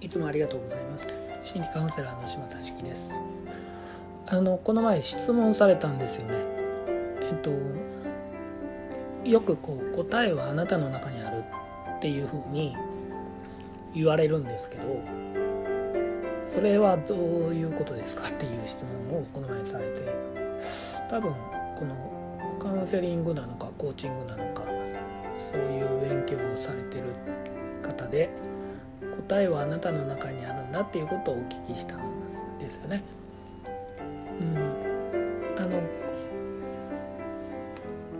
いつもありがとうございます。心理カウンセラーの島崎です。あのこの前質問されたんですよね。えっとよくこう答えはあなたの中にあるっていうふうに言われるんですけどそれはどういうことですかっていう質問をこの前されて多分このカウンセリングなのかコーチングなのかそういう勉強をされてる方で答えはあなたの中にあるんだっていうことをお聞きしたんですよね。うん、あの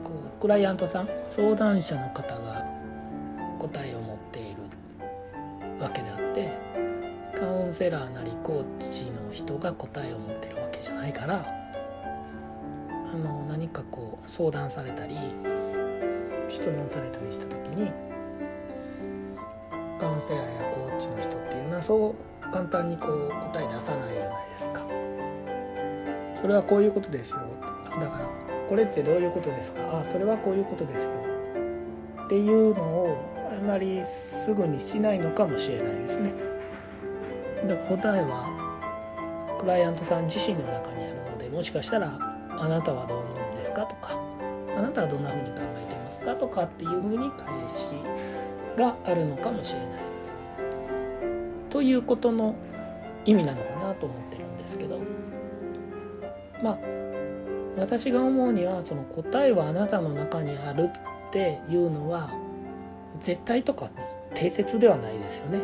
こうクライアントさん相談者の方が答えを持っているわけであってカウンセラーなりコーチの人が答えを持ってるわけじゃないからあの何かこう相談されたり質問されたりした時にカウンセラーやコーチの人っていうのはそう簡単にこう答え出さないじゃないですか。それはこういうことですよ。だからこれってどういうことですか。あそれはこういうことですよ。っていうのをあまりすぐにしないのかもしれないですね。だから答えはクライアントさん自身の中にあるのでもしかしたらあなたはどう思うんですかとか。あなたはどんなふうに考えてますかとかっていうふうに返しがあるのかもしれないということの意味なのかなと思ってるんですけどまあ私が思うにはその答えはあなたの中にあるっていうのは絶対とか定説ではないですよね。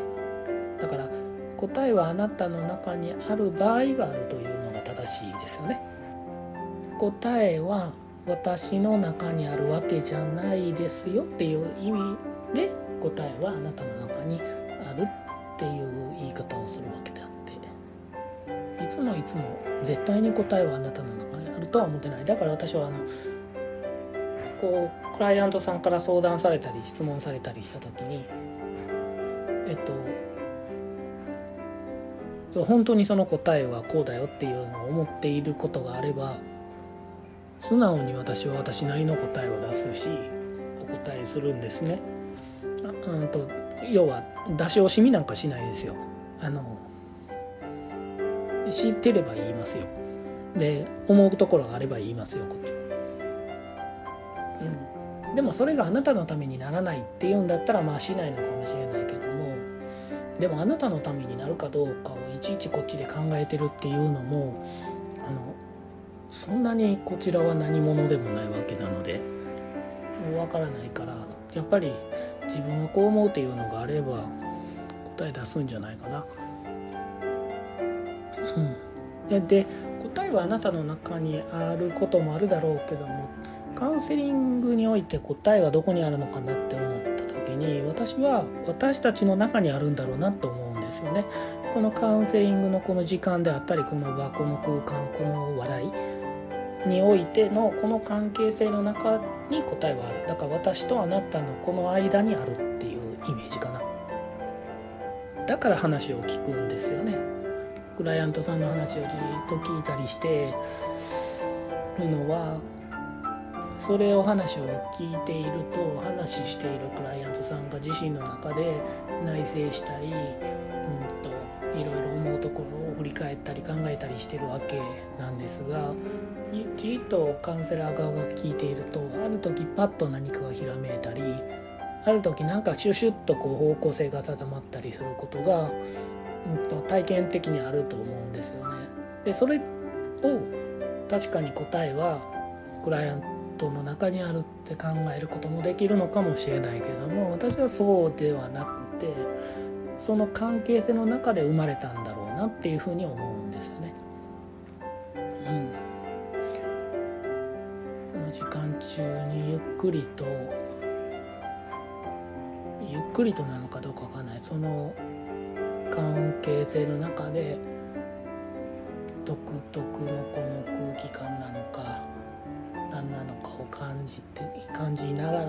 だから答えはあなたの中にある場合があるというのが正しいですよね。答えは私の中にあるわけじゃないですよっていう意味で答えはあなたの中にあるっていう言い方をするわけであって。いつもいつも絶対に答えはあなたの中にあるとは思ってない。だから私はあのこうクライアントさんから相談されたり質問されたりした時にえっと本当にその答えはこうだよっていうのを思っていることがあれば素直に私は私なりの答えを出すしお答えするんですね。うんと要は出し惜しみなんかしないですよ。あの知ってれば言いますよ。で思うところがあれば言いますよこっちうん、でもそれがあなたのためにならないっていうんだったらまあしないのかもしれないけどもでもあなたのためになるかどうかをいちいちこっちで考えてるっていうのもあのそんなにこちらは何者でもないわけなのでわからないからやっぱり自分はこう思うっていうのがあれば答え出すんじゃないかな。うん、で答えはあなたの中にあることもあるだろうけどもカウンセリングにおいて答えはどこにあるのかなって思った時に私は私たちの中にあるんだろうなと思うんですよね。このカウンセリングのこの時間であったりこの場この空間この話題においてのこの関係性の中に答えはある。だから私とあなたのこの間にあるっていうイメージかな。だから話を聞くんですよね。クライアントさんの話をじっと聞いたりしてるのはそれを話を聞いていると話しているクライアントさんが自身の中で内省したり、うんと、いろいろ思うところを振り返ったり考えたりしてるわけなんですがじっとカウンセラー側が聞いているとある時パッと何かがひらめいたりある時なんかシュシュッとこう方向性が定まったりすることが、うんと、体験的にあると思うんですよね。でそれを確かに答えはクライアントの中にあるって考えることもできるのかもしれないけども私はそうではなくてその関係性の中で生まれたんだろうなっていうふうに思うんですよね。うん、この時間中にゆっくりとゆっくりとなのかどうかわかんないその関係性の中で独特のこの空気感なのか何なのかを感じて感じながら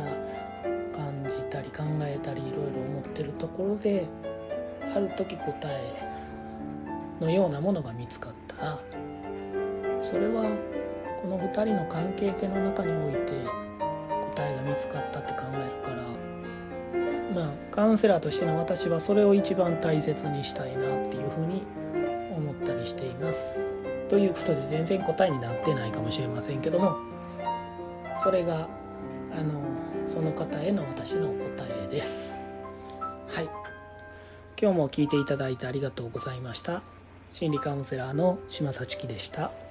感じたり考えたりいろいろ思ってるところである時答えのようなものが見つかったらそれはこの2人の関係性の中において答えが見つかったって考えるからまあカウンセラーとしての私はそれを一番大切にしたいなっていうふうに思ったりしています。ということで全然答えになってないかもしれませんけどもそれがあのその方への私の答えです。はい今日も聞いていただいてありがとうございました。心理カウンセラーの島幸樹でした。